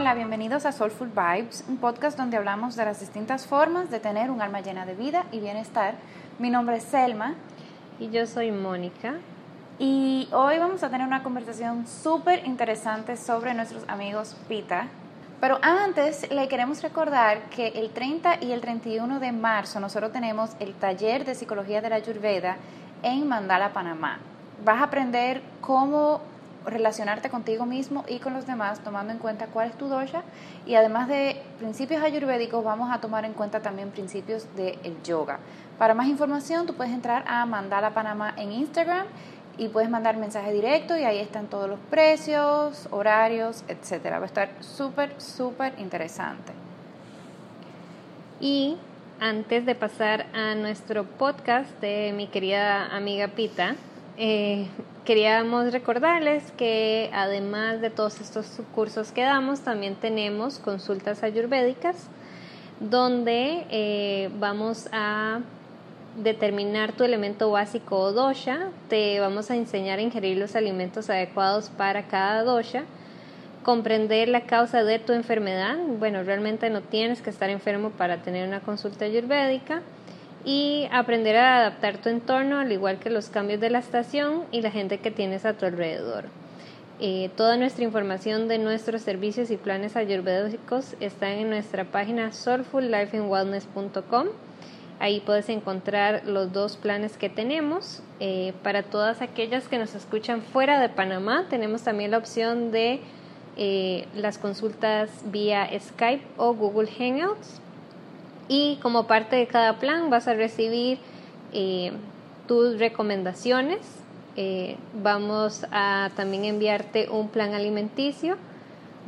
Hola, bienvenidos a Soulful Vibes, un podcast donde hablamos de las distintas formas de tener un alma llena de vida y bienestar. Mi nombre es Selma. Y yo soy Mónica. Y hoy vamos a tener una conversación súper interesante sobre nuestros amigos Pita. Pero antes le queremos recordar que el 30 y el 31 de marzo nosotros tenemos el taller de psicología de la Ayurveda en Mandala, Panamá. Vas a aprender cómo relacionarte contigo mismo y con los demás, tomando en cuenta cuál es tu dosha. Y además de principios ayurvédicos, vamos a tomar en cuenta también principios del yoga. Para más información, tú puedes entrar a Mandala Panamá en Instagram y puedes mandar mensaje directo y ahí están todos los precios, horarios, etcétera. Va a estar súper, súper interesante. Y antes de pasar a nuestro podcast de mi querida amiga Pita, eh, queríamos recordarles que además de todos estos cursos que damos, también tenemos consultas ayurvédicas donde eh, vamos a determinar tu elemento básico o dosha, te vamos a enseñar a ingerir los alimentos adecuados para cada dosha, comprender la causa de tu enfermedad, bueno, realmente no tienes que estar enfermo para tener una consulta ayurvédica, y aprender a adaptar tu entorno al igual que los cambios de la estación y la gente que tienes a tu alrededor. Eh, toda nuestra información de nuestros servicios y planes ayurvédicos está en nuestra página soulfullifeandwellness.com. Ahí puedes encontrar los dos planes que tenemos. Eh, para todas aquellas que nos escuchan fuera de Panamá, tenemos también la opción de eh, las consultas vía Skype o Google Hangouts y como parte de cada plan vas a recibir eh, tus recomendaciones. Eh, vamos a también enviarte un plan alimenticio,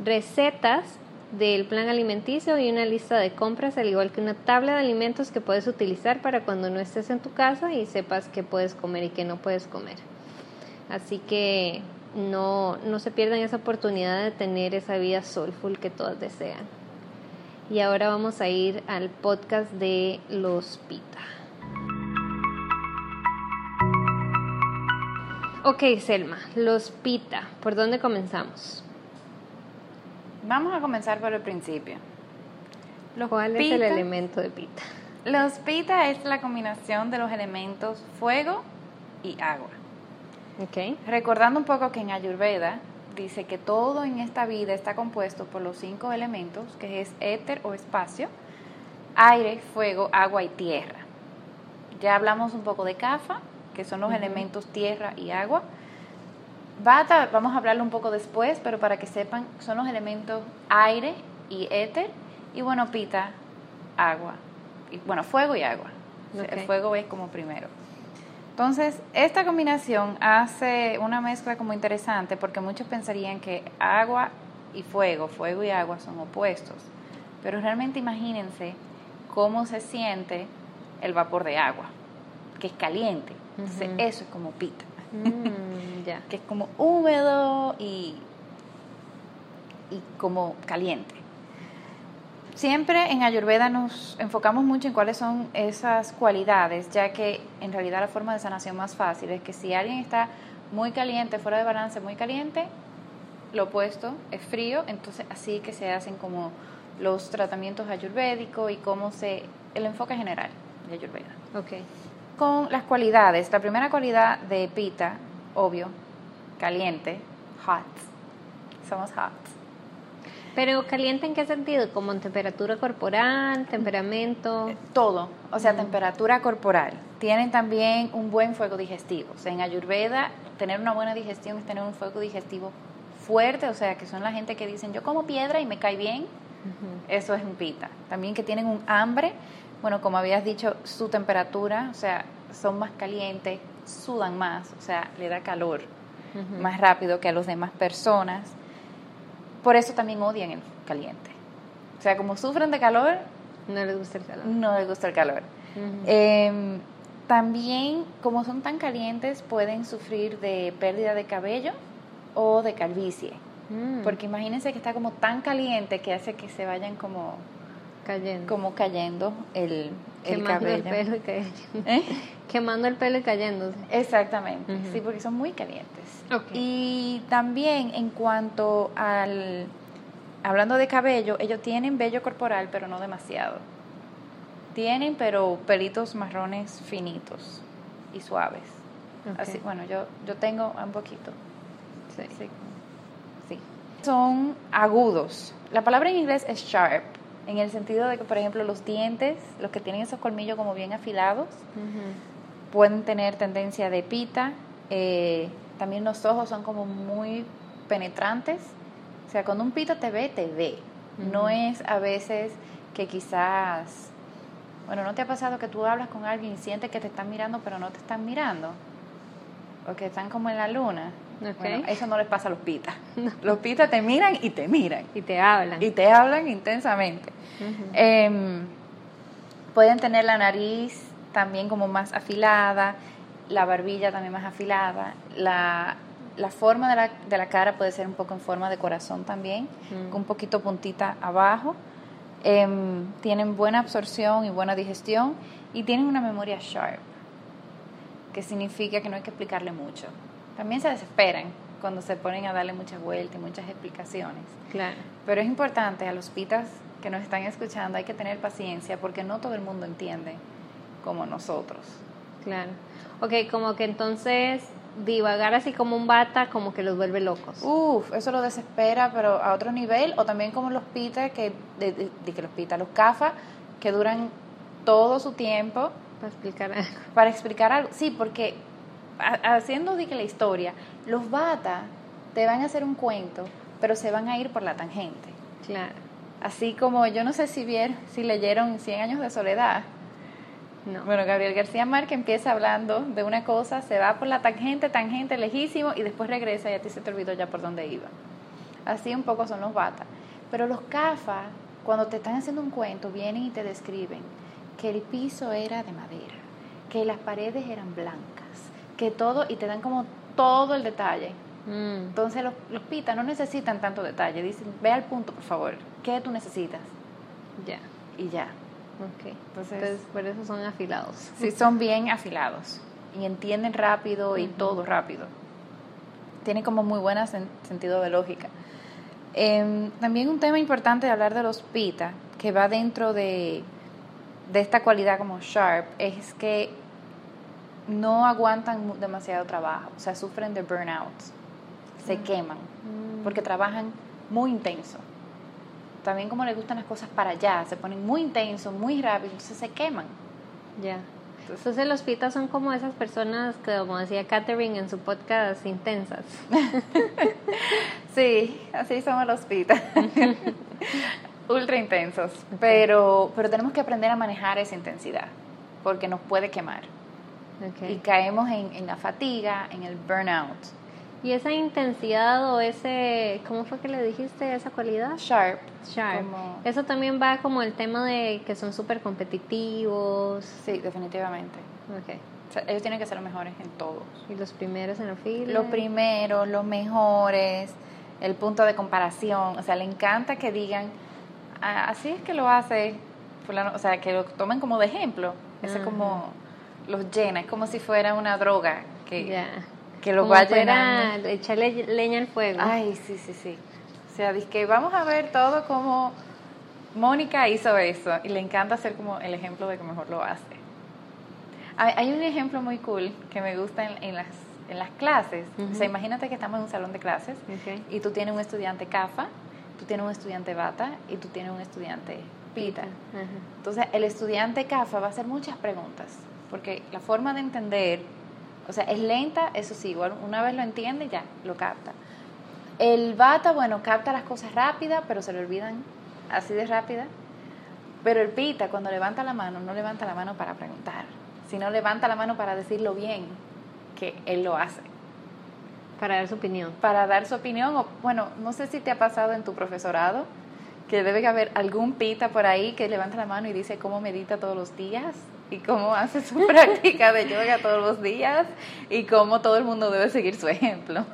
recetas del plan alimenticio y una lista de compras, al igual que una tabla de alimentos que puedes utilizar para cuando no estés en tu casa y sepas qué puedes comer y qué no puedes comer. Así que no, no se pierdan esa oportunidad de tener esa vida soulful que todas desean. Y ahora vamos a ir al podcast de Los Pita. Ok, Selma, Los Pita, ¿por dónde comenzamos? Vamos a comenzar por el principio. ¿Cuál es el elemento de Pita? Los Pita es la combinación de los elementos fuego y agua. Okay. Recordando un poco que en Ayurveda dice que todo en esta vida está compuesto por los cinco elementos, que es éter o espacio, aire, fuego, agua y tierra. Ya hablamos un poco de Kafa, que son los elementos tierra y agua. Bata, vamos a hablarlo un poco después, pero para que sepan, son los elementos aire y éter. Y bueno, Pita, agua. Y, bueno, fuego y agua. El fuego es como primero. Entonces, esta combinación hace una mezcla como interesante porque muchos pensarían que agua y fuego, fuego y agua son opuestos. Pero realmente imagínense cómo se siente el vapor de agua, que es caliente. Entonces, eso es como pita. Mm, que es como húmedo y, y como caliente. Siempre en Ayurveda nos enfocamos mucho en cuáles son esas cualidades, ya que en realidad la forma de sanación más fácil es que si alguien está muy caliente, fuera de balance, muy caliente, lo opuesto es frío, entonces así que se hacen como los tratamientos ayurvédicos y cómo se el enfoque general de Ayurveda. Okay. Con las cualidades, la primera cualidad de Pita, obvio, caliente, hot. Somos hot. Pero caliente en qué sentido? ¿Como en temperatura corporal, temperamento? Eh, todo, o sea, temperatura corporal. Tienen también un buen fuego digestivo. O sea, en Ayurveda, tener una buena digestión es tener un fuego digestivo fuerte, o sea, que son la gente que dicen, yo como piedra y me cae bien. Eso es un pita. También que tienen un hambre, bueno, como habías dicho, su temperatura, o sea, son más calientes, sudan más, o sea, le da calor más rápido que a las demás personas por eso también odian el caliente. O sea, como sufren de calor, no les gusta el calor. No les gusta el calor. Em, también, como son tan calientes, pueden sufrir de pérdida de cabello o de calvicie. Mm. Porque imagínense que está como tan caliente que hace que se vayan como cayendo, como cayendo el, el cabello. El pelo y cayendo. ¿Eh? Quemando el pelo y cayéndose. Exactamente, sí, porque son muy calientes. Y también en cuanto al hablando de cabello, ellos tienen vello corporal, pero no demasiado. Tienen, pero pelitos marrones finitos y suaves. Así, bueno, yo, yo tengo un poquito. Sí. sí. sí. Son agudos. La palabra en inglés es sharp, en el sentido de que, por ejemplo, los dientes, los que tienen esos colmillos como bien afilados, pueden tener tendencia de pita. Eh, también los ojos son como muy penetrantes. O sea, cuando un pito te ve, te ve. No es a veces que quizás, bueno, ¿no te ha pasado que tú hablas con alguien y sientes que te están mirando pero no te están mirando? O que están como en la luna. Bueno, eso no les pasa a los pitas. Los pitas te miran y te miran. Y te hablan. Y te hablan intensamente. Em, pueden tener la nariz también como más afilada, la barbilla también más afilada, la, forma de la, de la, cara puede ser un poco en forma de corazón también, con un poquito puntita abajo. Em, tienen buena absorción y buena digestión y tienen una memoria sharp, que significa que no hay que explicarle mucho. También se desesperan cuando se ponen a darle muchas vueltas y muchas explicaciones. Claro. Pero es importante a los pitas que nos están escuchando, hay que tener paciencia porque no todo el mundo entiende como nosotros. Claro. Ok, como que entonces divagar así como un bata como que los vuelve locos. Uf, eso lo desespera, pero a otro nivel, o también como los pitas, que, de, que los pitas, los cafas, que duran todo su tiempo. Para explicar algo. Para explicar algo, sí, porque haciendo de que la historia, los bata te van a hacer un cuento, pero se van a ir por la tangente. Claro. Así como, yo no sé si vieron, si leyeron Cien años de soledad. No. Bueno, Gabriel García Márquez empieza hablando de una cosa, se va por la tangente, tangente, lejísimo, y después regresa y a ti se te olvidó ya por dónde iba. Así un poco son los bata. Pero los CAFA, cuando te están haciendo un cuento, vienen y te describen que el piso era de madera, que las paredes eran blancas, que todo, y te dan como todo el detalle. Mm. Entonces los, los pitas no necesitan tanto detalle, dicen, ve al punto, por favor, ¿qué tú necesitas? Ya. Y ya. Ok. Entonces, por eso son afilados. Sí, son bien afilados. Y entienden rápido y todo rápido. Tienen como muy buen sentido de lógica. Em, también un tema importante de hablar de los pita, que va dentro de, de esta cualidad como sharp, es que no aguantan demasiado trabajo, o sea, sufren de burnout, se mm. queman, mm. porque trabajan muy intenso también como les gustan las cosas para allá, se ponen muy intensos, muy rápido, entonces se queman. Ya. Entonces, los pitas son como esas personas que, como decía Catherine en su podcast, intensas. sí, así somos los pitas. Ultra intensos. Pero, pero tenemos que aprender a manejar esa intensidad, porque nos puede quemar. Y caemos en, en la fatiga, en el burnout. ¿Y esa intensidad o ese, cómo fue que le dijiste esa cualidad? Sharp. Sharp. Eso también va como el tema de que son súper competitivos. Sí, definitivamente. Okay. ellos tienen que ser los mejores en todo. ¿Y los primeros en la fila? Los primeros, los mejores, el punto de comparación. O sea, le encanta que digan, ah, así es que lo hace o sea, que lo tomen como de ejemplo. Ese como los llena, es como si fuera una droga que que lo va a echarle leña al fuego. Ay, sí, sí, sí. O sea, dice que vamos a ver todo como Mónica hizo eso y le encanta hacer como el ejemplo de que mejor lo hace. Hay, un ejemplo muy cool que me gusta en, las, en las clases. O sea, imagínate que estamos en un salón de clases y tú tienes un estudiante CAFA, tú tienes un estudiante BATA y tú tienes un estudiante PITA. Entonces, el estudiante CAFA va a hacer muchas preguntas porque la forma de entender o sea, es lenta, eso sí, igual una vez lo entiende, ya, lo capta. El bata, bueno, capta las cosas rápidas, pero se le olvidan así de rápida. Pero el pita, cuando levanta la mano, no levanta la mano para preguntar, sino levanta la mano para decirlo bien que él lo hace. Para dar su opinión. Para dar su opinión, o bueno, no sé si te ha pasado en tu profesorado, que debe haber algún pita por ahí que levanta la mano y dice cómo medita todos los días y cómo hace su práctica de yoga todos los días y cómo todo el mundo debe seguir su ejemplo.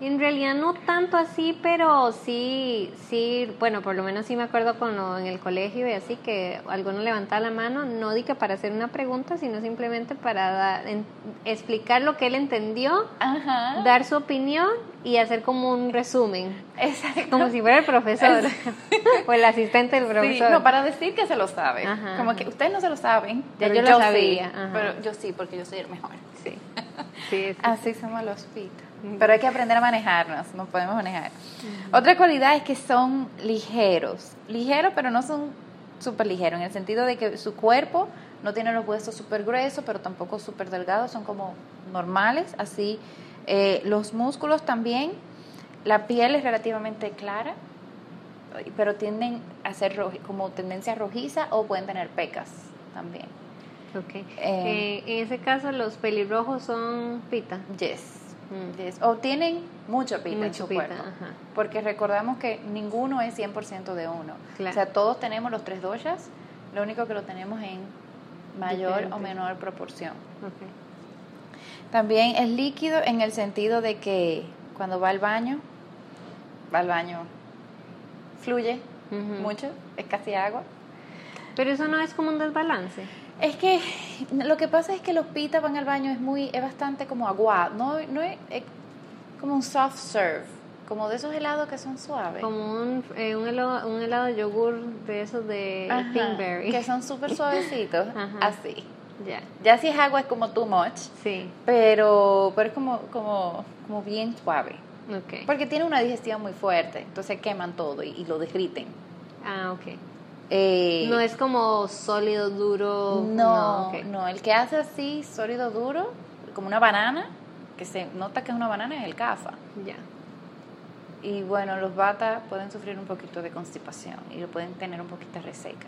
En realidad no tanto así, pero sí, sí, bueno, por lo menos sí me acuerdo cuando en el colegio y así que alguno levantaba la mano, no di que para hacer una pregunta, sino simplemente para dar- en- explicar lo que él entendió, Ajá. dar su opinión y hacer como un resumen, Exacto. como si fuera el profesor o el asistente del Sí, profesor. no, para decir que se lo sabe. Ajá, Como que ustedes no se lo saben, Ya pero yo yo, lo sí. sabía. Pero yo sí, porque yo soy el mejor. Sí, sí, es- Así somos los pita. Pero hay que aprender a manejarnos, no podemos manejar. Otra cualidad es que son ligeros. Ligeros, pero no son súper ligeros, en el sentido de que su cuerpo no tiene los huesos súper gruesos, pero tampoco súper delgados, son como normales. Así, eh, los músculos también, la piel es relativamente clara, pero tienden a ser como tendencia rojiza o pueden tener pecas también. ok. Eh, Eh, en ese caso los pelirrojos son pita. Yes. Mm. yes. O tienen mucho pita en su pita, cuerpo. ajá. Porque recordamos que ninguno es 100% de uno. Claro. O sea, todos tenemos los tres doshas, lo único que lo tenemos en mayor o menor proporción. También es líquido en el sentido de que cuando va al baño, va al baño, fluye mucho, es casi agua. Pero eso no es como un desbalance. Es que lo que pasa es que los pitas van al baño es muy, es bastante como agua, no, no es, es como un soft serve, como de esos helados que son suaves. Como un, eh, un, helado, un helado de yogur de esos de Ajá, Pinkberry. que son súper suavecitos, Ajá. así. Ya, Ya si es agua es como too much, sí, pero, pero es como, como, como bien suave. ok. Porque tiene una digestión muy fuerte, entonces queman todo y, y lo derriten. Ah, ok. Eh, No es como sólido, duro. no, no, el que hace así sólido duro, como una banana, que se nota que es una banana, es el cafa. Ya. Y bueno, los bata pueden sufrir un poquito de constipación y lo pueden tener un poquito reseca.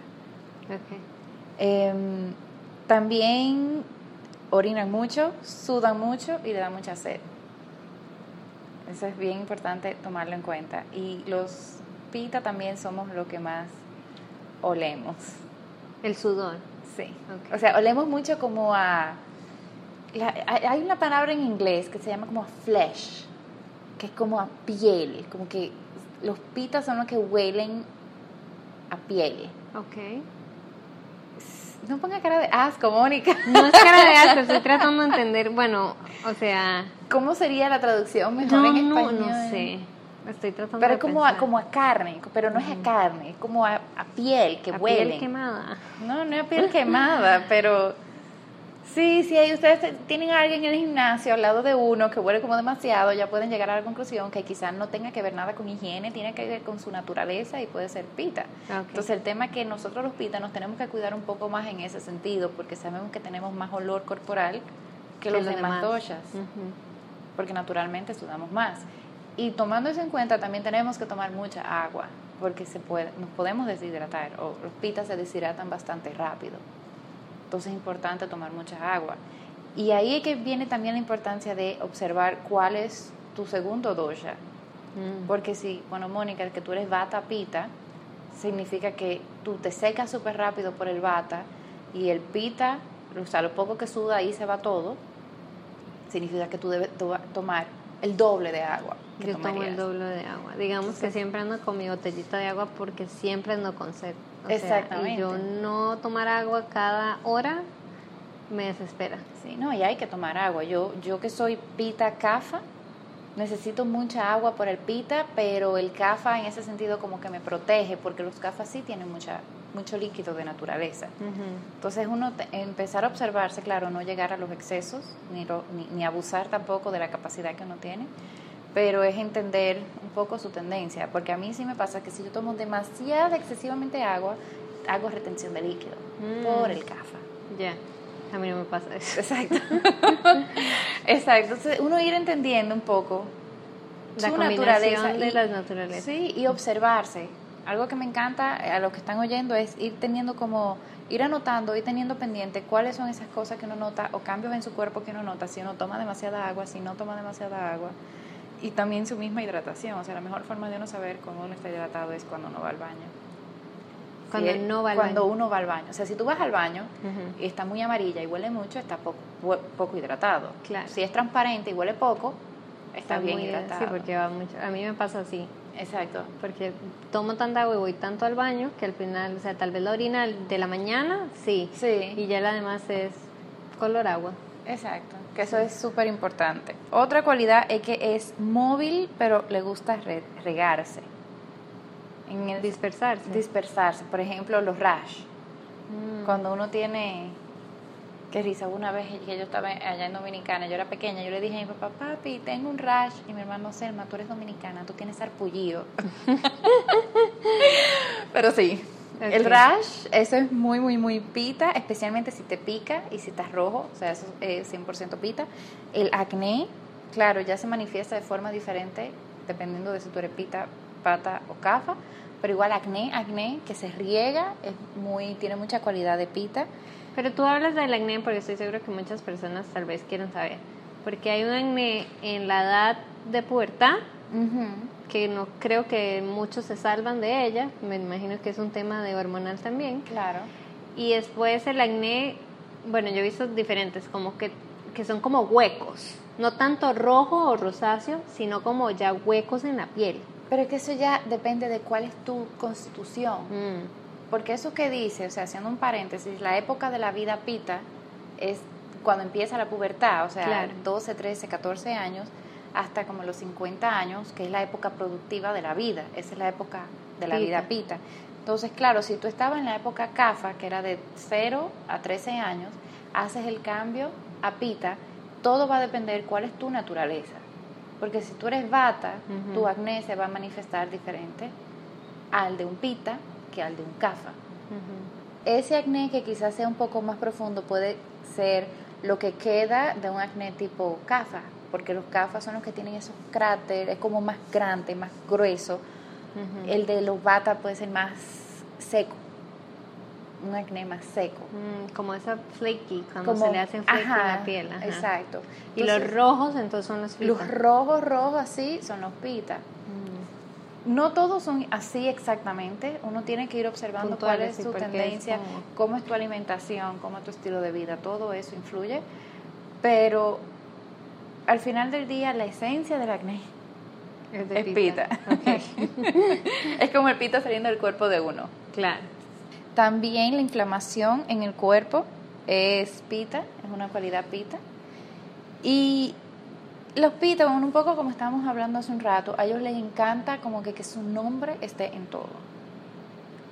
Ok. Em, también orinan mucho, sudan mucho y le dan mucha sed. Eso es bien importante tomarlo en cuenta. Y los pita también somos lo que más olemos. El sudor. Sí. O sea, olemos mucho como a... la- hay una palabra en inglés que se llama como a flesh, que es como a piel, como que los pitas son los que huelen a piel. Ok. No ponga cara de asco, Mónica. No es cara de asco, estoy tratando de entender. Bueno, o sea. ¿Cómo sería la traducción mejor No, en no, español? no sé. Estoy tratando Pero de es como a, como a carne, pero no es a carne, es como a, a piel que A huelen. piel quemada. No, no es piel quemada, pero sí, si ahí ustedes tienen a alguien en el gimnasio al lado de uno que huele como demasiado, ya pueden llegar a la conclusión que quizás no tenga que ver nada con higiene, tiene que ver con su naturaleza y puede ser pita. Entonces el tema es que nosotros los pitas nos tenemos que cuidar un poco más en ese sentido, porque sabemos que tenemos más olor corporal que, los, demás Ujú. porque naturalmente sudamos más. Y tomando eso en cuenta, también tenemos que tomar mucha agua, porque se puede, nos podemos deshidratar, o los pitas se deshidratan bastante rápido. Entonces es importante tomar mucha agua. Y ahí es que viene también la importancia de observar cuál es tu segundo dosha. Mm. Porque si, bueno, Mónica, el que tú eres bata pita, significa que tú te secas súper rápido por el bata y el pita, o sea, lo poco que suda ahí se va todo, significa que tú debes to- tomar el doble de agua. Que Yo tomo el doble de agua. Digamos que siempre ando con mi botellita de agua porque siempre ando con sed. O Exactamente. y yo no tomar agua cada hora me desespera. Sí, no, y hay que tomar agua. Yo, yo que soy pita cafa, necesito mucha agua por el pita, pero el cafa en ese sentido como que me protege, porque los cafas sí tienen mucha, mucho líquido de naturaleza. Entonces uno te- empezar a observarse, claro, no llegar a los excesos, ni, lo- ni, ni abusar tampoco de la capacidad que uno tiene, pero es entender un poco su tendencia, porque a mí sí me pasa que si yo tomo demasiada, excesivamente agua, hago retención de líquido Mm. por el cafa. Ya, a mí no me pasa eso. Exacto. Exacto. Entonces, uno ir entendiendo un poco La su naturaleza de y- las naturalezas. Sí, y observarse. Algo que me encanta a los que están oyendo es ir teniendo como, ir anotando, ir teniendo pendiente cuáles son esas cosas que uno nota o cambios en su cuerpo que uno nota, si uno toma demasiada agua, si no toma demasiada agua. Y también su misma hidratación. O sea, la mejor forma de uno saber cómo uno está hidratado es cuando uno va al baño. Cuando Si es- no va al Cuando baño. uno va al baño. O sea, si tú vas al baño y está muy amarilla y huele mucho, está poco, poco hidratado. Claro. Si es transparente y huele poco, está, bien muy- hidratado. Sí, porque va mucho. A mí me pasa así. Exacto. Porque tomo tanta agua y voy tanto al baño que al final, o sea, tal vez la orina de la mañana, sí. Sí. Y ya la demás es color agua. Exacto, que eso es súper importante. Otra cualidad es que es móvil, pero le gusta re- regarse. En el Dispersarse. dispersarse. Por ejemplo, los rash. Mm. Cuando uno tiene... Qué risa, una vez que yo estaba allá en Dominicana, yo era pequeña, yo le dije a mi papá, papi, tengo un rash. Y mi hermano, Selma, tú eres dominicana, tú tienes sarpullido. Pero sí, el rash, eso es muy, muy, muy pita, especialmente si te pica y si estás rojo, o sea, eso es 100% pita. El acné, claro, ya se manifiesta de forma diferente dependiendo de si tú eres pita, pata o cafa, pero igual acné, acné que se riega, es muy, tiene mucha cualidad de pita. Pero tú hablas del acné porque estoy seguro que muchas personas tal vez quieren saber. Porque hay un acné en la edad de pubertad que no creo que muchos se salvan de ella. Me imagino que es un tema de hormonal también. Claro. Y después el acné, bueno, yo he visto diferentes, como que, que son como huecos. No tanto rojo o rosáceo, sino como ya huecos en la piel. Pero es que eso ya depende de cuál es tu constitución. Mm, Porque eso que dice, o sea, haciendo un paréntesis, la época de la vida pita es cuando empieza la pubertad, o sea, Claro. 12, 13, 14 años, hasta como los 50 años, que es la época productiva de la vida, esa es la época de la Pita. vida pita. Entonces, claro, si tú estabas en la época CAFA, que era de 0 a 13 años, haces el cambio a pita, todo va a depender cuál es tu naturaleza. Porque si tú eres bata, tu acné se va a manifestar diferente al de un pita que al de un CAFA ese acné que quizás sea un poco más profundo puede ser lo que queda de un acné tipo CAFA, porque los CAFA son los que tienen esos cráteres, es como más grande, más grueso. El de los bata puede ser más seco, un acné más seco. Mm, como esa flaky, cuando Como- se le hacen flaky en ajá, la piel. ajá. Exacto. Y los rojos entonces son los los pita. rojos, rojos así son los pita. No todos son así exactamente, uno tiene que ir observando cuál es su es tendencia, como- cómo es tu alimentación, cómo es tu estilo de vida, todo eso influye, pero al final del día la esencia del acné Es de es pita. Es como el pita saliendo del cuerpo de uno. claro. También la inflamación en el cuerpo es pita, es una cualidad pita. Y los pita, bueno, un poco como estábamos hablando hace un rato, a ellos les encanta como que, que su nombre esté en todo.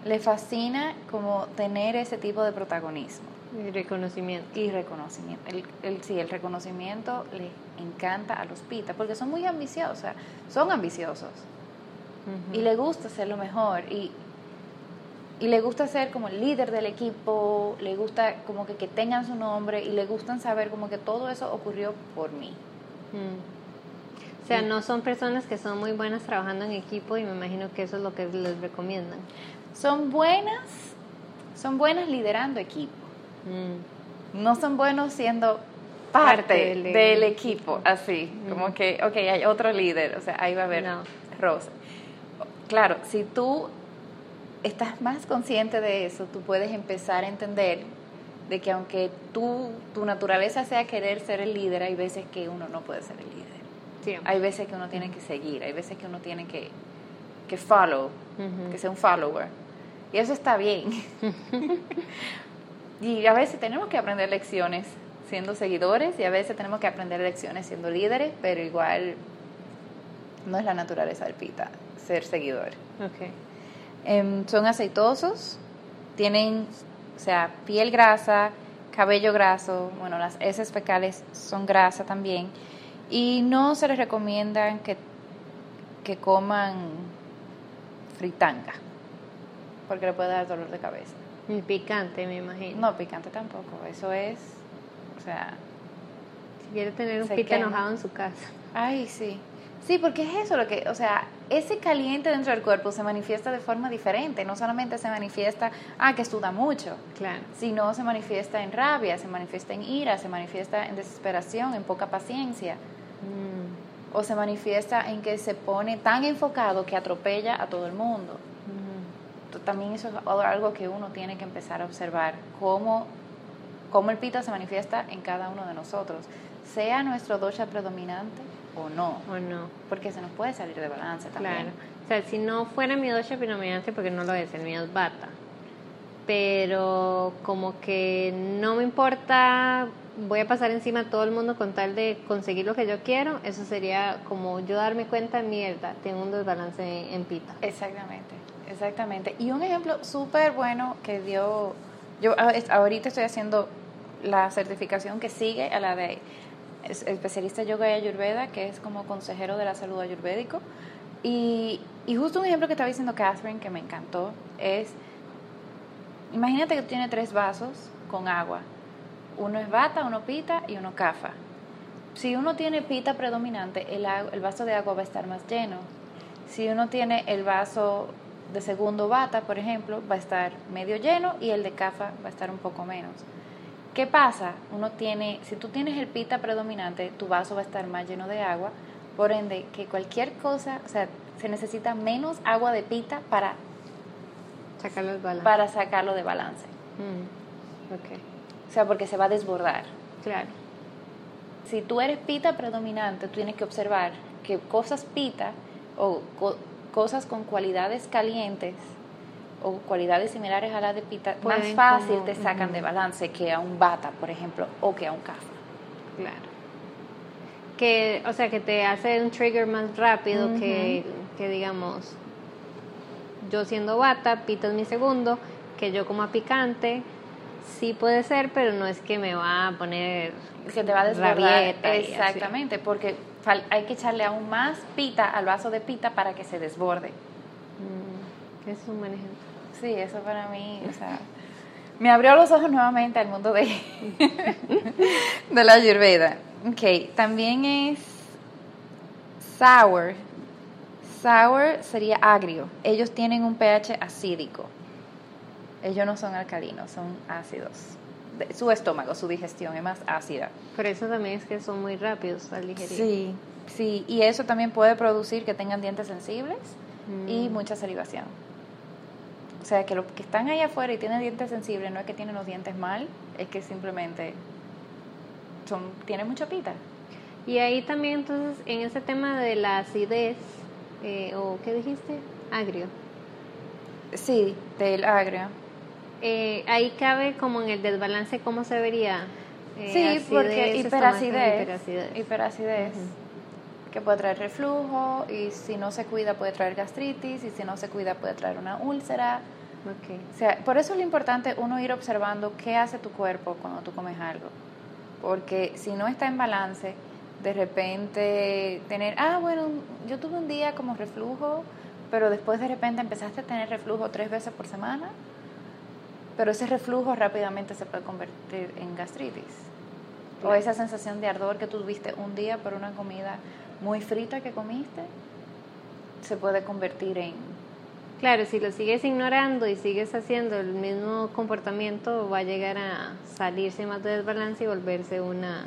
Les fascina como tener ese tipo de protagonismo Y reconocimiento. y reconocimiento. El, el- sí, el reconocimiento les encanta a los pita porque son muy ambiciosos, son ambiciosos y le gusta ser lo mejor y, y le gusta ser como el líder del equipo, le gusta como que, que tengan su nombre y le gustan saber como que todo eso ocurrió por mí. Mm. O sea, no son personas que son muy buenas trabajando en equipo y me imagino que eso es lo que les recomiendan. Son buenas, son buenas liderando equipo, Mm. no son buenos siendo parte, Parte del- del, equipo, así, Mm. como que, ok, hay otro líder, o sea, ahí va a haber No. rosa. Claro, si tú estás más consciente de eso, tú puedes empezar a entender de que aunque tú, tu naturaleza sea querer ser el líder, hay veces que uno no puede ser el líder. Hay veces que uno tiene que seguir, hay veces que uno tiene que, que follow, que sea un follower. Y eso está bien. y a veces tenemos que aprender lecciones siendo seguidores y a veces tenemos que aprender lecciones siendo líderes, pero igual no es la naturaleza del pita ser seguidor. Em, son aceitosos, tienen, o sea, piel grasa, cabello graso, bueno, las heces fecales son grasa también, y no se les recomiendan que, que coman fritanga, porque le puede dar dolor de cabeza. Y picante, me imagino. No, picante tampoco, eso es, o sea, Si quiere tener un pita enojado en su casa. ay, sí. Sí, porque es eso lo que, o sea, ese caliente dentro del cuerpo se manifiesta de forma diferente, no solamente se manifiesta, ah, que suda mucho, Claro. sino se manifiesta en rabia, se manifiesta en ira, se manifiesta en desesperación, en poca paciencia, Mm. o se manifiesta en que se pone tan enfocado que atropella a todo el mundo. Entonces, También eso es algo que uno tiene que empezar a observar, cómo cómo el pita se manifiesta en cada uno de nosotros, sea nuestro dosha predominante o no. O no. Porque se nos puede salir de balance también. Claro. O sea, si no fuera mi dosha predominante, porque no lo es, el mío es bata. Pero como que no me importa, voy a pasar encima a todo el mundo con tal de conseguir lo que yo quiero, eso sería como yo darme cuenta, mierda, tengo un desbalance en pita. Exactamente, exactamente. Y un ejemplo súper bueno que dio, yo ahorita estoy haciendo la certificación que sigue a la de especialista yoga y ayurveda, que es como consejero de la salud ayurvédico. Y, y justo un ejemplo que estaba diciendo Catherine, que me encantó, es, imagínate que tiene tres vasos con agua. Uno es bata, uno pita y uno cafa. Si uno tiene pita predominante, el, el vaso de agua va a estar más lleno. Si uno tiene el vaso de segundo bata, por ejemplo, va a estar medio lleno y el de cafa va a estar un poco menos. ¿Qué pasa? Uno tiene, si tú tienes el pita predominante, tu vaso va a estar más lleno de agua, por ende que cualquier cosa, o sea, se necesita menos agua de pita para sacarlo de balance. Para sacarlo de balance. Mm, okay. O sea, porque se va a desbordar. Claro. Si tú eres pita predominante, tú tienes que observar que cosas pita o cosas con cualidades calientes o cualidades similares a las de pita, más fácil te sacan de balance que a un bata, por ejemplo, o que a un café. Claro. Que, o sea, que te hace un trigger más rápido que, que, digamos, yo siendo bata, pita es mi segundo, que yo como a picante, sí puede ser, pero no es que me va a poner que te va a desbordar. Exactamente, porque hay que echarle aún más pita al vaso de pita para que se desborde. Es un buen ejemplo. Sí, eso para mí, o sea, me abrió los ojos nuevamente al mundo de, de la Ayurveda. Ok, también es sour. Sour sería agrio. Ellos tienen un pH acídico. Ellos no son alcalinos, son ácidos. su estómago, su digestión es más ácida. Por eso también es que son muy rápidos al digerir. Sí, sí. Y eso también puede producir que tengan dientes sensibles y mm. mucha salivación. O sea, que los que están ahí afuera y tienen dientes sensibles no es que tienen los dientes mal, es que simplemente son tienen mucha pita. Y ahí también entonces en ese tema de la acidez, eh, o ¿qué dijiste? Agrio. Sí, del agrio. Eh, ahí cabe como en el desbalance cómo se vería. Eh, sí, porque hiperacidez, hiperacidez, que puede traer reflujo y si no se cuida puede traer gastritis y si no se cuida puede traer una úlcera. Okay. O sea, por eso es lo importante uno ir observando qué hace tu cuerpo cuando tú comes algo. Porque si no está en balance, de repente tener, ah, bueno, yo tuve un día como reflujo, pero después de repente empezaste a tener reflujo tres veces por semana, pero ese reflujo rápidamente se puede convertir en gastritis. O esa sensación de ardor que tuviste un día por una comida muy frita que comiste, se puede convertir en... Claro, si lo sigues ignorando y sigues haciendo el mismo comportamiento, va a llegar a salirse más de desbalance y volverse una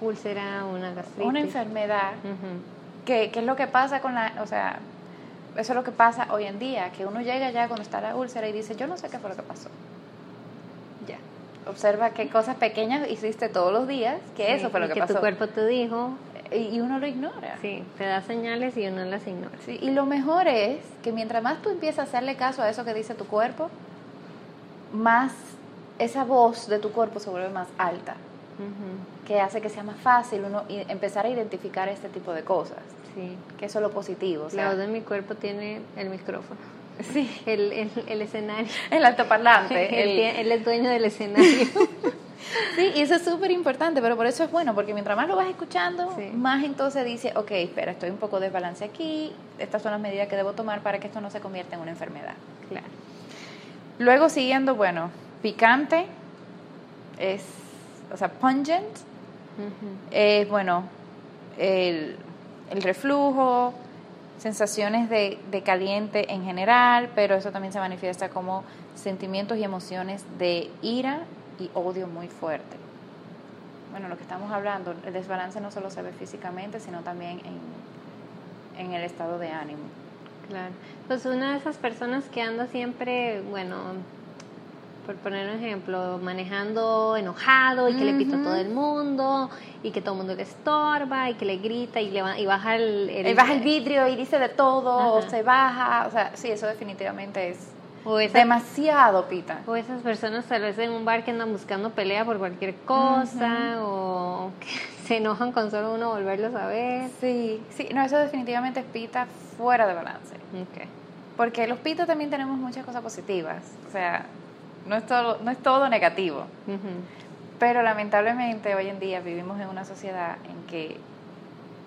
úlcera, una gastritis. Una enfermedad. que, es lo que pasa con la... O sea, eso es lo que pasa hoy en día, que uno llega ya cuando está la úlcera y dice, yo no sé qué fue lo que pasó. Ya. Observa qué cosas pequeñas hiciste todos los días, que eso fue lo que, que pasó. tu cuerpo te dijo, y uno lo ignora. Sí, te da señales y uno las ignora. Sí, y lo mejor es que mientras más tú empiezas a hacerle caso a eso que dice tu cuerpo, más esa voz de tu cuerpo se vuelve más alta, que hace que sea más fácil uno empezar a identificar este tipo de cosas. Sí. Que eso es lo positivo. O sea, la voz de mi cuerpo tiene el micrófono. Sí. El, el, el escenario. El altoparlante. él, él es dueño del escenario. Sí, y eso es súper importante, pero por eso es bueno, porque mientras más lo vas escuchando, más entonces dice, ok, espera, estoy un poco desbalance aquí, estas son las medidas que debo tomar para que esto no se convierta en una enfermedad. Claro. Luego siguiendo, bueno, picante, es, o sea, pungent, es, bueno, el, el reflujo, sensaciones de, de, caliente en general, pero eso también se manifiesta como sentimientos y emociones de ira y odio muy fuerte. Bueno, lo que estamos hablando, el desbalance no solo se ve físicamente, sino también en, en el estado de ánimo. Claro. Pues una de esas personas que anda siempre, bueno, por poner un ejemplo, manejando enojado y que le pita a todo el mundo y que todo el mundo le estorba y que le grita y, le y baja el, el, baja el vidrio y dice de todo o se baja, o sea, sí, eso definitivamente es demasiado pita. O esas personas tal vez en un bar que andan buscando pelea por cualquier cosa o que se enojan con solo uno volverlos a ver. Sí, sí, no, eso definitivamente es pita fuera de balance. Okay. Porque los pitos también tenemos muchas cosas positivas, o sea, no es todo, no es todo negativo. Pero lamentablemente hoy en día vivimos en una sociedad en que...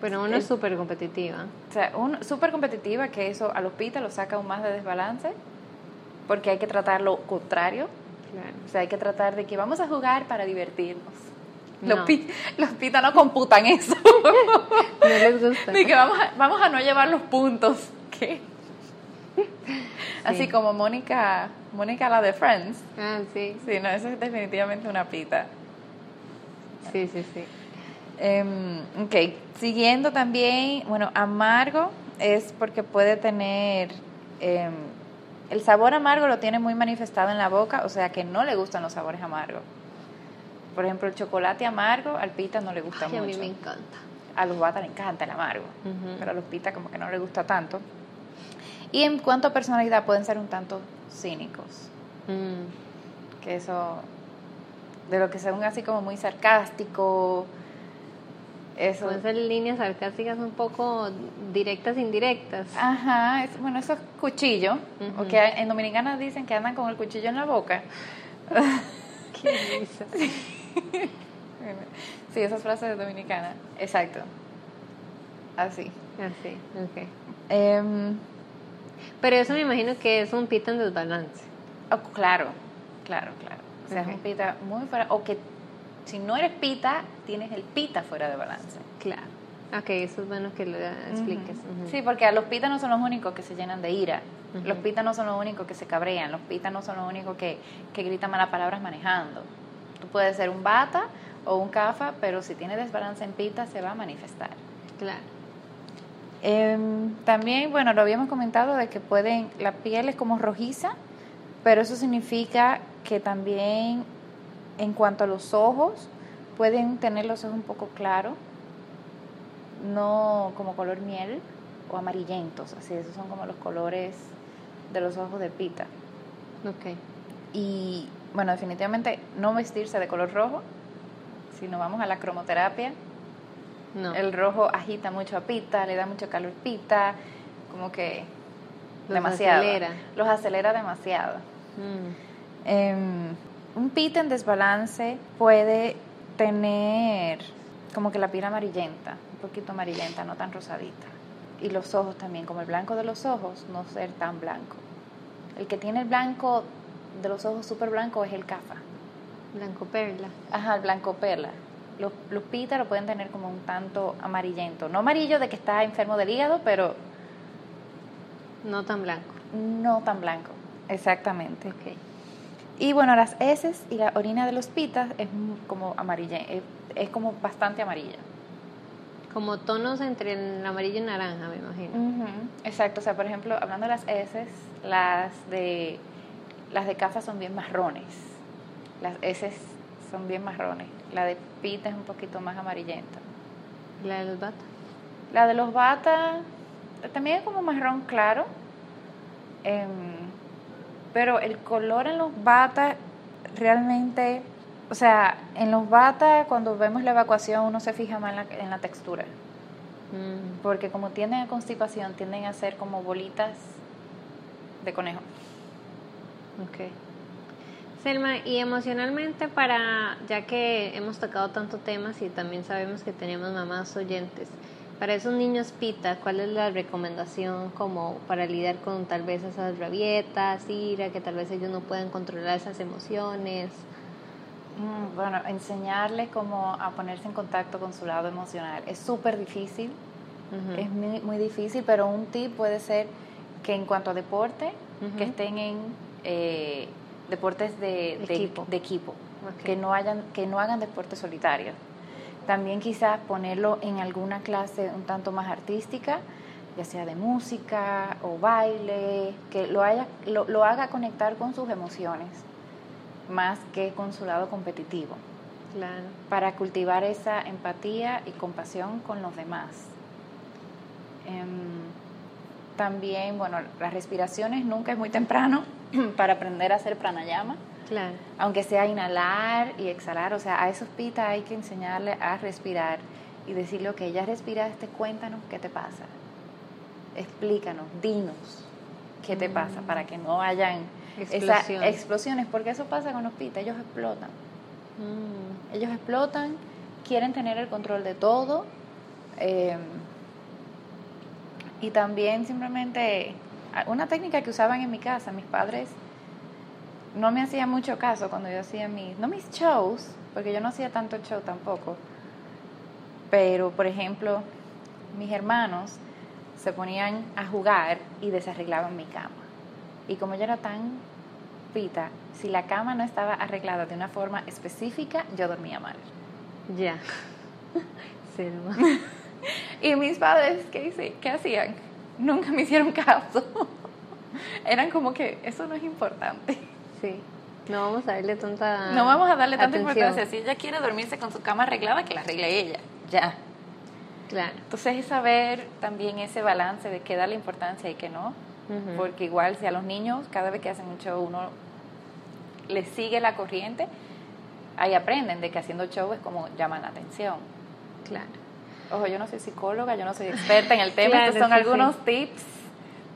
Pero uno es súper competitiva. O sea, súper competitiva, que eso a los pitas los saca aún más de desbalance, porque hay que tratar lo contrario. O sea, hay que tratar de que vamos a jugar para divertirnos. Los, los pitas no computan eso. no les gusta. Ni que vamos a, vamos a no llevar los puntos. ¿Qué? Así como Mónica, Mónica la de Friends. Ah, sí. Sí, no, eso es definitivamente una pita. Sí, sí, sí. Um, ok, siguiendo también, bueno, amargo es porque puede tener, em, el sabor amargo lo tiene muy manifestado en la boca, o sea que no le gustan los sabores amargos. Por ejemplo, el chocolate amargo al pita no le gusta mucho. A mí me encanta. A los bata le encanta el amargo, pero a los pita como que no le gusta tanto. Y en cuanto a personalidad, pueden ser un tanto cínicos. Mm. Que eso, de lo que son así como muy sarcástico. Eso. Pueden ser líneas sarcásticas un poco directas, indirectas. Ajá, bueno, eso es cuchillo. O que en Dominicana dicen que andan con el cuchillo en la boca. Qué sí, esas frases de dominicana. Exacto. Así. Así, ok. Eh, pero eso me imagino que es un pita en desbalance. Oh, claro, claro, claro. O sea, es un pita muy fuera. O que si no eres pita, tienes el pita fuera de balance. Claro. Ok, eso es bueno que lo expliques. Sí, porque a los pitas no son los únicos que se llenan de ira. Los pitas no son los únicos que se cabrean. Los pitas no son los únicos que, que gritan malas palabras manejando. Tú puedes ser un bata o un cafa, pero si tiene desbalance en pita, se va a manifestar. Claro. Em, también, bueno, lo habíamos comentado de que pueden, la piel es como rojiza, pero eso significa que también en cuanto a los ojos, pueden tener los ojos un poco claros, no como color miel o amarillentos, así, esos son como los colores de los ojos de pita. Ok. Y bueno, definitivamente no vestirse de color rojo, si no vamos a la cromoterapia, el rojo agita mucho a Pita, le da mucho calor a Pita, como que Los demasiado. Acelera. Los acelera demasiado. Mm. Em, un Pita en desbalance puede tener como que la piel amarillenta, un poquito amarillenta, no tan rosadita. Y los ojos también, como el blanco de los ojos, no ser tan blanco. El que tiene el blanco de los ojos súper blanco es el cafa. Blanco perla. Ajá, el blanco perla los, los pita lo pueden tener como un tanto amarillento. No amarillo de que está enfermo del hígado, pero... No tan blanco. No tan blanco, exactamente. Okay. Y bueno, las heces y la orina de los pitas es como amarilla, es, como bastante amarilla. Como tonos entre el amarillo y naranja, me imagino. Exacto, o sea, por ejemplo, hablando de las heces, las de las de cafa son bien marrones. Las heces son bien marrones. La de pita es un poquito más amarillenta. ¿La de los bata? La de los bata también es como marrón claro. Em, pero el color en los bata realmente, o sea, en los bata cuando vemos la evacuación uno se fija más en la, textura. Mm. Porque como tienden a constipación, tienden a ser como bolitas de conejo. Okay. Selma, y emocionalmente para, ya que hemos tocado tanto temas y también sabemos que tenemos mamás oyentes, para esos niños pita, ¿cuál es la recomendación como para lidiar con tal vez esas rabietas, ira, que tal vez ellos no pueden controlar esas emociones? Mm, bueno, enseñarles cómo a ponerse en contacto con su lado emocional. Es súper difícil, es muy, muy, difícil, pero un tip puede ser que en cuanto a deporte, que estén en... Eh, deportes de, equipo, de equipo que, no hayan, que no hagan deportes solitarios. También quizás ponerlo en alguna clase un tanto más artística, ya sea de música o baile, que lo, haya, lo, haga conectar con sus emociones. más que con su lado competitivo. Claro. Para cultivar esa empatía y compasión con los demás. Em, también, bueno, las respiraciones nunca es muy temprano para aprender a hacer pranayama. Claro. Aunque sea inhalar y exhalar, o sea, a esos pitas hay que enseñarle a respirar y decirle, ok, ya respiraste, cuéntanos qué te pasa. Explícanos, dinos qué te pasa Mm. para que no hayan esas Explosiones. explosiones, porque eso pasa con los pitas, ellos explotan. Mm, Ellos explotan, quieren tener el control de todo. eh, y también simplemente una técnica que usaban en mi casa, mis padres no me hacían mucho caso cuando yo hacía mis, no mis shows, porque yo no hacía tanto show tampoco, pero por ejemplo, mis hermanos se ponían a jugar y desarreglaban mi cama. Y como yo era tan pita, si la cama no estaba arreglada de una forma específica, yo dormía mal. Ya. Selma. Y mis padres, ¿qué, hice? ¿qué hacían? Nunca me hicieron caso. Eran como que eso no es importante. Sí. No vamos a darle tanta. No vamos a darle tanta atención. importancia. Si ella quiere dormirse con su cama arreglada, que la arregle ella. Ya. Claro. Entonces es saber también ese balance de qué darle importancia y qué no. Porque igual si a los niños, cada vez que hacen un show, uno les sigue la corriente, ahí aprenden de que haciendo show es como llaman la atención. Claro. Ojo, yo no soy psicóloga, yo no soy experta en el tema, Claro, estos son sí, algunos tips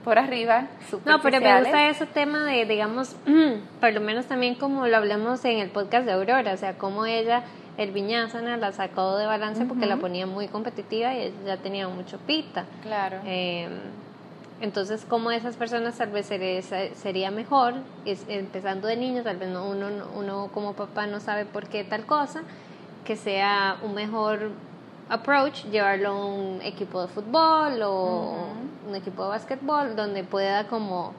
por arriba. No, pero me gusta ese tema de, digamos, por lo menos también como lo hablamos en el podcast de Aurora, o sea, cómo ella, el Viñázana, la sacó de balance porque la ponía muy competitiva y ella ya tenía mucho pita. Claro. Eh, entonces, como esas personas tal vez sería, sería mejor, es, empezando de niños, tal vez no, uno, uno como papá no sabe por qué tal cosa, que sea un mejor approach, llevarlo a un equipo de fútbol o. un equipo de básquetbol, donde pueda como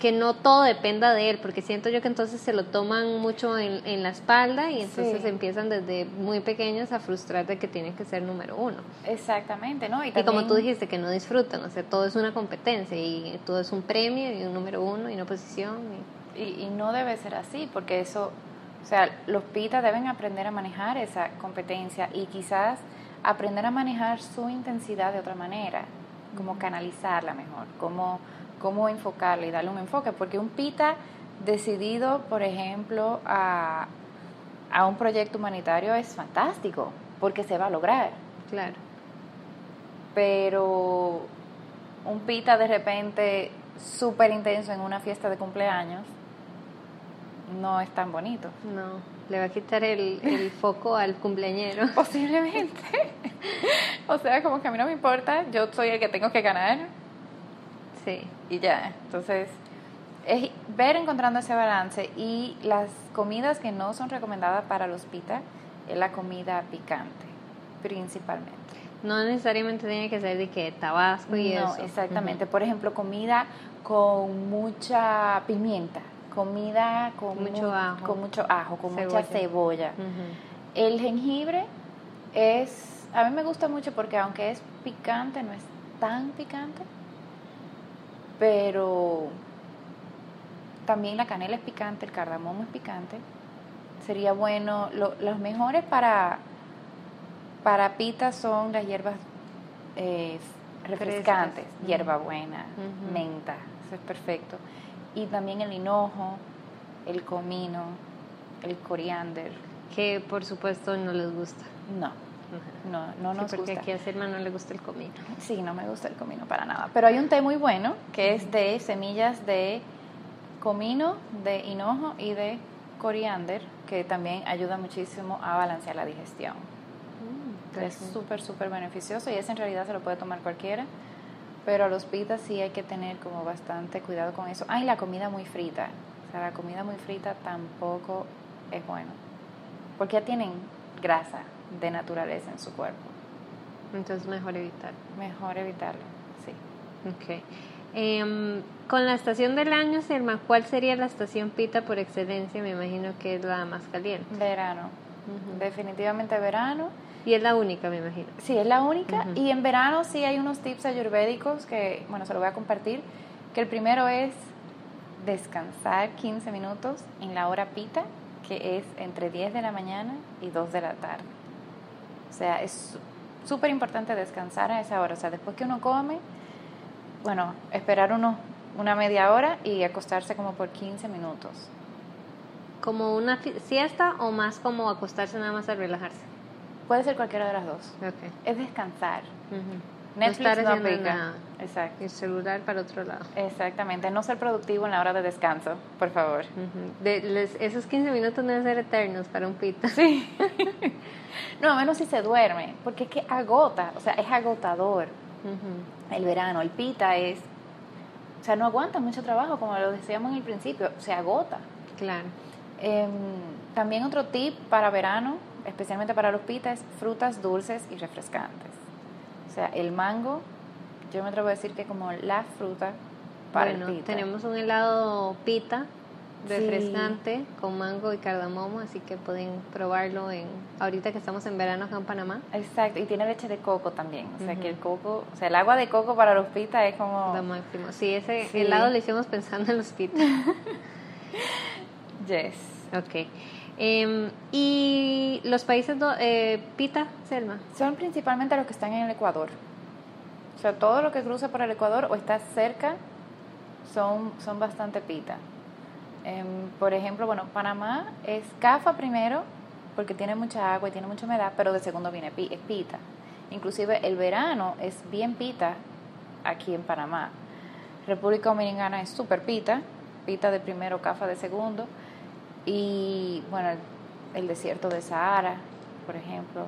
que no todo dependa de él, porque siento yo que entonces se lo toman mucho en, en la espalda y entonces Sí. empiezan desde muy pequeños a frustrar de que tienen que ser número uno. Exactamente, ¿no? Y como tú dijiste, que no disfrutan, o sea, todo es una competencia y todo es un premio y un número uno y una posición. y- Y, y no debe ser así, porque eso, o sea, los pitas deben aprender a manejar esa competencia y quizás aprender a manejar su intensidad de otra manera, como canalizarla mejor, cómo, cómo enfocarla y darle un enfoque, porque un pita decidido, por ejemplo, a, a un proyecto humanitario es fantástico, porque se va a lograr, Claro, pero un pita de repente súper intenso en una fiesta de cumpleaños no es tan bonito. no, le va a quitar el, el foco al cumpleañero. Posiblemente. o sea, como que a mí no me importa, yo soy el que tengo que ganar Sí, y ya. Entonces, es ver encontrando ese balance y las comidas que no son recomendadas para los pita es la comida picante, principalmente. no necesariamente tiene que ser de que tabasco y no, eso. exactamente. Por ejemplo, comida con mucha pimienta, comida con Mucho mu- ajo. con mucho ajo, con Cebolla. mucha cebolla. El jengibre es, a mí me gusta mucho porque aunque es picante, no es tan picante, pero también la canela es picante, el cardamomo es picante. Sería bueno, lo- los mejores para, para pita son las hierbas eh, refrescantes, hierbabuena, Ujú. menta, eso es perfecto. Y también el hinojo, el comino, el coriander, Que por supuesto no les gusta. no, no, no Sí, nos porque gusta. aquí a Selma no le gusta el comino. Sí, no me gusta el comino para nada. Pero hay un té muy bueno que es de semillas de comino, de hinojo y de coriander, que también ayuda muchísimo a balancear la digestión. Mm, Es súper, súper beneficioso y ese en realidad se lo puede tomar cualquiera. Pero a los pitas sí hay que tener como bastante cuidado con eso. Ah, y la comida muy frita. O sea, la comida muy frita tampoco es bueno. Porque ya tienen grasa de naturaleza en su cuerpo. Entonces mejor evitar. Mejor evitarlo, sí. Ok. Em, con la estación del año, Selma, ¿cuál sería la estación pita por excelencia? Me imagino que es la más caliente. Verano. Definitivamente verano. Y es la única, me imagino. Sí, es la única. Y en verano sí hay unos tips ayurvédicos que, bueno, se lo voy a compartir. Que el primero es descansar 15 minutos en la hora pita que es entre 10 de la mañana y 2 de la tarde. O sea, es súper importante descansar a esa hora. O sea, después que uno come, bueno, esperar uno, una media hora y acostarse como por 15 minutos. ¿Como una siesta o más como acostarse nada más a relajarse? Puede ser cualquiera de las dos. Okay. Es descansar. Netflix no, aplica. Exacto. El celular para otro lado. Exactamente. No ser productivo en la hora de descanso, por favor. de, esos 15 minutos deben ser eternos para un pita. Sí. no, a menos si se duerme, porque es que agota, o sea, es agotador. El verano, el pita es, o sea, no aguanta mucho trabajo, como lo decíamos en el principio, se agota. Claro. Em, también otro tip para verano, especialmente para los pitas, frutas dulces y refrescantes. O sea, el mango, yo me atrevo a decir que como la fruta para el pita. Tenemos un helado pita refrescante con mango y cardamomo, así que pueden probarlo en ahorita que estamos en verano acá en Panamá. Exacto, y tiene leche de coco también, o sea que el coco, o sea, el agua de coco para los pitas es como lo máximo. Sí, ese helado lo hicimos pensando en los pitas. yes. Ok. Em, ¿Y los países eh, pita, Selma? Son principalmente los que están en el Ecuador. O sea, todo lo que cruza por el Ecuador o está cerca son, son bastante pita. Em, por ejemplo, bueno, Panamá es CAFA primero, porque tiene mucha agua y tiene mucha humedad, pero de segundo viene es pita. Inclusive el verano es bien pita aquí en Panamá. República Dominicana es super pita, pita de primero, CAFA de segundo. Y bueno, el, desierto de Sahara, por ejemplo.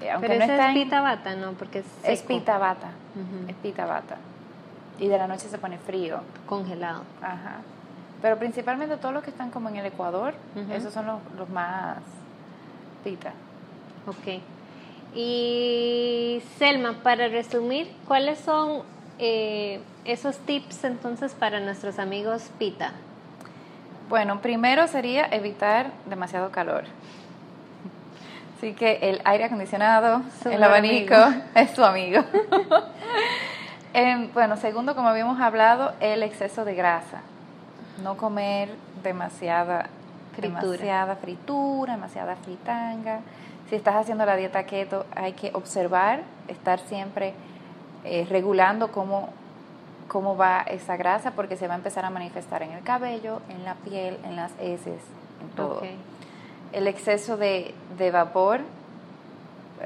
Eh, aunque Pero no está es pita bata, ¿no? Porque es, es pita bata, es pita bata. Y de la noche se pone frío. Congelado. Ajá. Pero principalmente todos los que están como en el Ecuador, esos son los, más pita. Ok. Y Selma, para resumir, ¿cuáles son eh, esos tips entonces para nuestros amigos pita? Bueno, primero sería evitar demasiado calor. Así que el aire acondicionado, el abanico es tu amigo. Em, bueno, segundo, como habíamos hablado, el exceso de grasa no comer demasiada fritura. demasiada fritura, demasiada fritanga. Si estás haciendo la dieta keto, hay que observar, estar siempre eh, regulando cómo, cómo va esa grasa, porque se va a empezar a manifestar en el cabello, en la piel, en las heces, en todo. El exceso de, de vapor,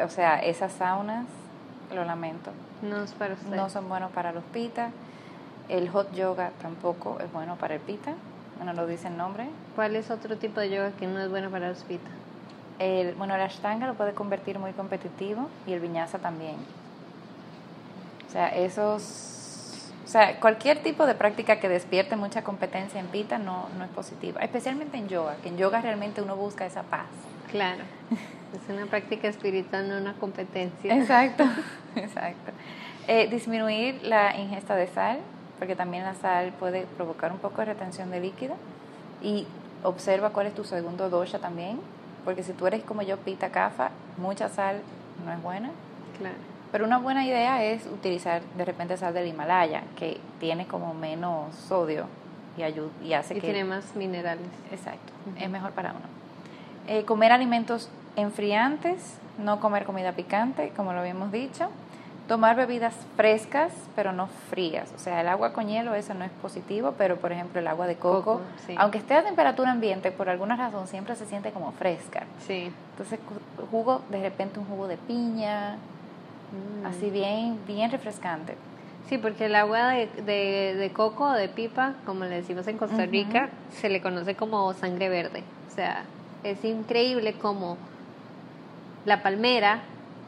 o sea, esas saunas, lo lamento. No, para no son buenos para los pitas el hot yoga tampoco es bueno para el pita, bueno, lo dice el nombre. ¿Cuál es otro tipo de yoga que no es bueno para los pita? El, bueno, el ashtanga lo puede convertir muy competitivo y el vinyasa también. O sea, esos, o sea, cualquier tipo de práctica que despierte mucha competencia en pita no, no es positiva, especialmente en yoga, que en yoga realmente uno busca esa paz. Claro, es una práctica espiritual, no una competencia. Exacto, exacto. Eh, disminuir la ingesta de sal, porque también la sal puede provocar un poco de retención de líquido. Y observa cuál es tu segundo dosha también, porque si tú eres como yo, pita cafa, mucha sal no es buena. Claro. Pero una buena idea es utilizar de repente sal del Himalaya, que tiene como menos sodio y, ayuda, y hace y que... tiene más minerales. Exacto, es mejor para uno. Eh, comer alimentos enfriantes, no comer comida picante, como lo habíamos dicho. Tomar bebidas frescas, pero no frías. O sea, el agua con hielo, eso no es positivo, pero por ejemplo el agua de coco, aunque esté a temperatura ambiente, por alguna razón siempre se siente como fresca. Sí. Entonces, jugo, de repente un jugo de piña, mm. así bien, bien refrescante. Sí, porque el agua de, de, coco o de pipa, como le decimos en Costa Rica, se le conoce como sangre verde. O sea, es increíble como la palmera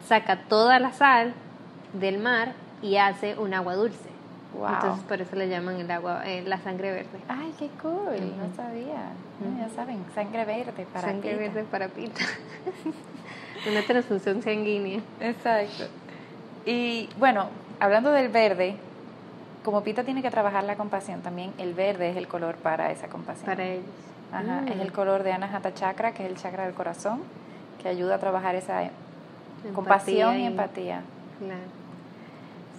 saca toda la sal del mar y hace un agua dulce. Entonces por eso le llaman el agua, eh, la sangre verde. Ay, qué cool, no sabía. Ya saben, sangre verde para Sangre verde para pita. Una transfusión sanguínea. Exacto. Y bueno, hablando del verde, como Pita tiene que trabajar la compasión, también el verde es el color para esa compasión. Para ellos. Ajá, es mm. el color de Anahata Chakra, que es el chakra del corazón, que ayuda a trabajar esa compasión y empatía. Claro.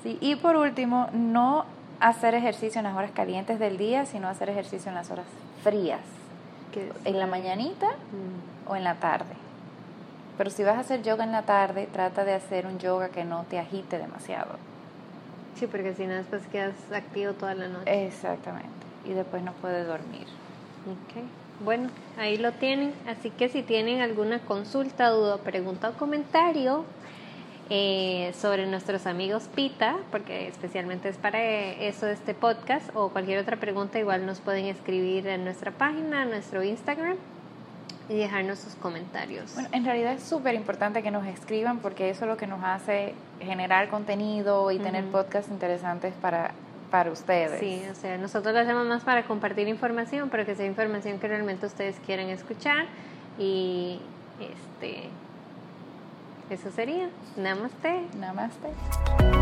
Sí, y por último, no hacer ejercicio en las horas calientes del día, sino hacer ejercicio en las horas frías en la mañanita Mm. o en la tarde. Pero si vas a hacer yoga en la tarde, trata de hacer un yoga que no te agite demasiado. Sí, porque si no después quedas activo toda la noche. Exactamente. Y después no puedes dormir. Ok. Bueno, ahí lo tienen. Así que si tienen alguna consulta, duda, pregunta o comentario eh, sobre nuestros amigos Pita, porque especialmente es para eso este podcast, o cualquier otra pregunta, igual nos pueden escribir en nuestra página, en nuestro Instagram y dejarnos sus comentarios. Bueno, en realidad es súper importante que nos escriban porque eso es lo que nos hace generar contenido y tener Ujú. podcasts interesantes para, para ustedes. Sí, o sea, nosotros lo hacemos más para compartir información, pero que sea información que realmente ustedes quieran escuchar y este eso sería. Namaste. Namaste.